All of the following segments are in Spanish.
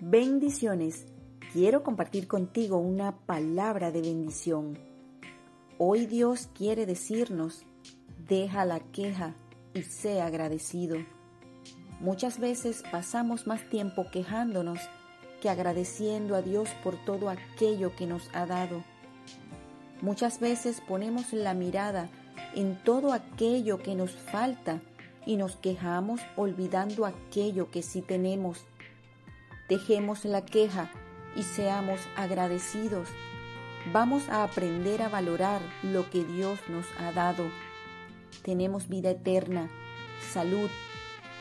Bendiciones. Quiero compartir contigo una palabra de bendición. Hoy Dios quiere decirnos, deja la queja y sea agradecido. Muchas veces pasamos más tiempo quejándonos que agradeciendo a Dios por todo aquello que nos ha dado. Muchas veces ponemos la mirada en todo aquello que nos falta y nos quejamos olvidando aquello que sí tenemos Dejemos la queja y seamos agradecidos. Vamos a aprender a valorar lo que Dios nos ha dado. Tenemos vida eterna, salud,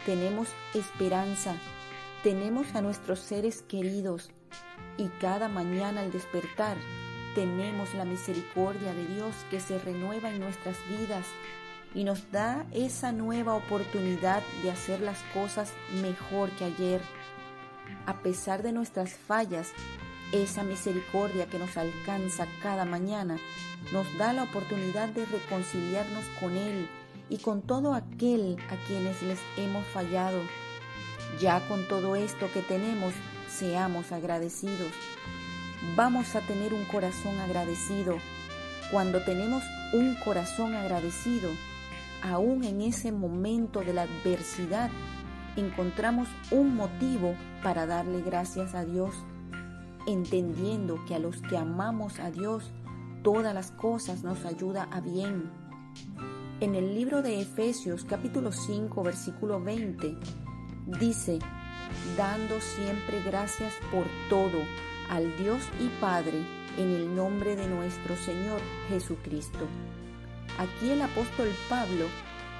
tenemos esperanza, tenemos a nuestros seres queridos y cada mañana al despertar tenemos la misericordia de Dios que se renueva en nuestras vidas y nos da esa nueva oportunidad de hacer las cosas mejor que ayer a pesar de nuestras fallas, esa misericordia que nos alcanza cada mañana nos da la oportunidad de reconciliarnos con Él y con todo aquel a quienes les hemos fallado. Ya con todo esto que tenemos, seamos agradecidos. Vamos a tener un corazón agradecido. Cuando tenemos un corazón agradecido, aún en ese momento de la adversidad, encontramos un motivo para darle gracias a Dios, entendiendo que a los que amamos a Dios, todas las cosas nos ayuda a bien. En el libro de Efesios capítulo 5 versículo 20 dice, dando siempre gracias por todo al Dios y Padre en el nombre de nuestro Señor Jesucristo. Aquí el apóstol Pablo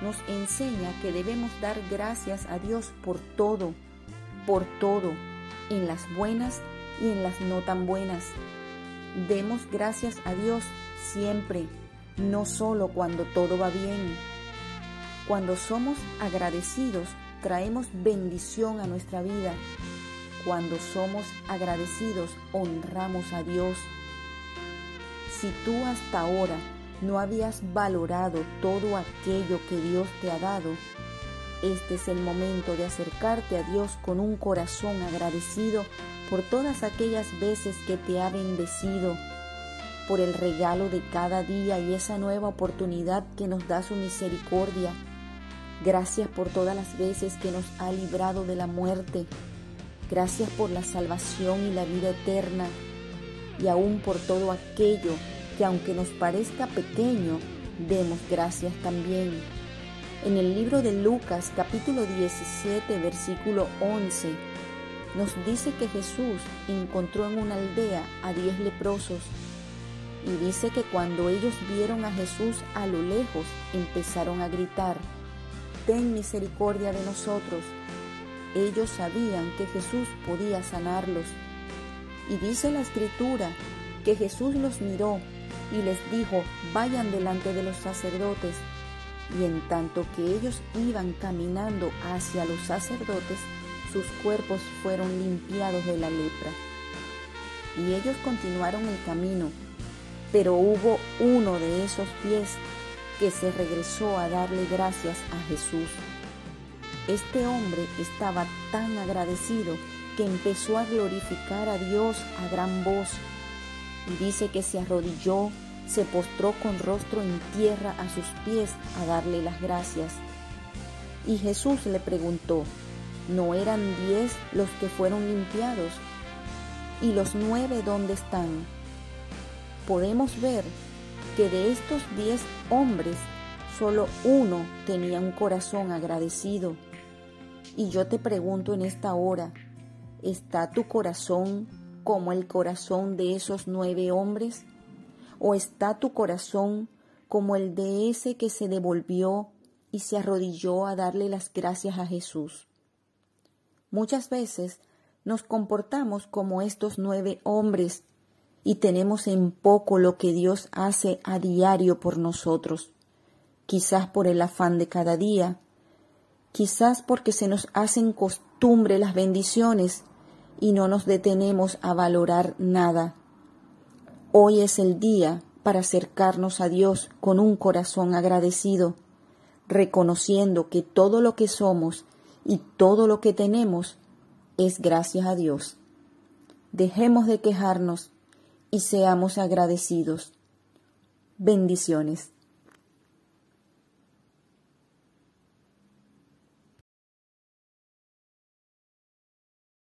nos enseña que debemos dar gracias a Dios por todo, por todo, en las buenas y en las no tan buenas. Demos gracias a Dios siempre, no solo cuando todo va bien. Cuando somos agradecidos, traemos bendición a nuestra vida. Cuando somos agradecidos, honramos a Dios. Si tú hasta ahora no habías valorado todo aquello que Dios te ha dado, este es el momento de acercarte a Dios con un corazón agradecido por todas aquellas veces que te ha bendecido, por el regalo de cada día y esa nueva oportunidad que nos da su misericordia. Gracias por todas las veces que nos ha librado de la muerte. Gracias por la salvación y la vida eterna. Y aún por todo aquello que aunque nos parezca pequeño, demos gracias también. En el libro de Lucas capítulo 17 versículo 11 nos dice que Jesús encontró en una aldea a diez leprosos y dice que cuando ellos vieron a Jesús a lo lejos empezaron a gritar, Ten misericordia de nosotros. Ellos sabían que Jesús podía sanarlos. Y dice la escritura que Jesús los miró y les dijo, vayan delante de los sacerdotes. Y en tanto que ellos iban caminando hacia los sacerdotes, sus cuerpos fueron limpiados de la lepra. Y ellos continuaron el camino, pero hubo uno de esos pies que se regresó a darle gracias a Jesús. Este hombre estaba tan agradecido que empezó a glorificar a Dios a gran voz y dice que se arrodilló, se postró con rostro en tierra a sus pies a darle las gracias. Y Jesús le preguntó, ¿no eran diez los que fueron limpiados? ¿Y los nueve dónde están? Podemos ver que de estos diez hombres, solo uno tenía un corazón agradecido. Y yo te pregunto en esta hora, ¿está tu corazón como el corazón de esos nueve hombres? ¿O está tu corazón como el de ese que se devolvió y se arrodilló a darle las gracias a Jesús? Muchas veces nos comportamos como estos nueve hombres y tenemos en poco lo que Dios hace a diario por nosotros, quizás por el afán de cada día, quizás porque se nos hacen costumbre las bendiciones y no nos detenemos a valorar nada. Hoy es el día para acercarnos a Dios con un corazón agradecido, reconociendo que todo lo que somos y todo lo que tenemos es gracias a Dios. dejemos de quejarnos y seamos agradecidos. Bendiciones.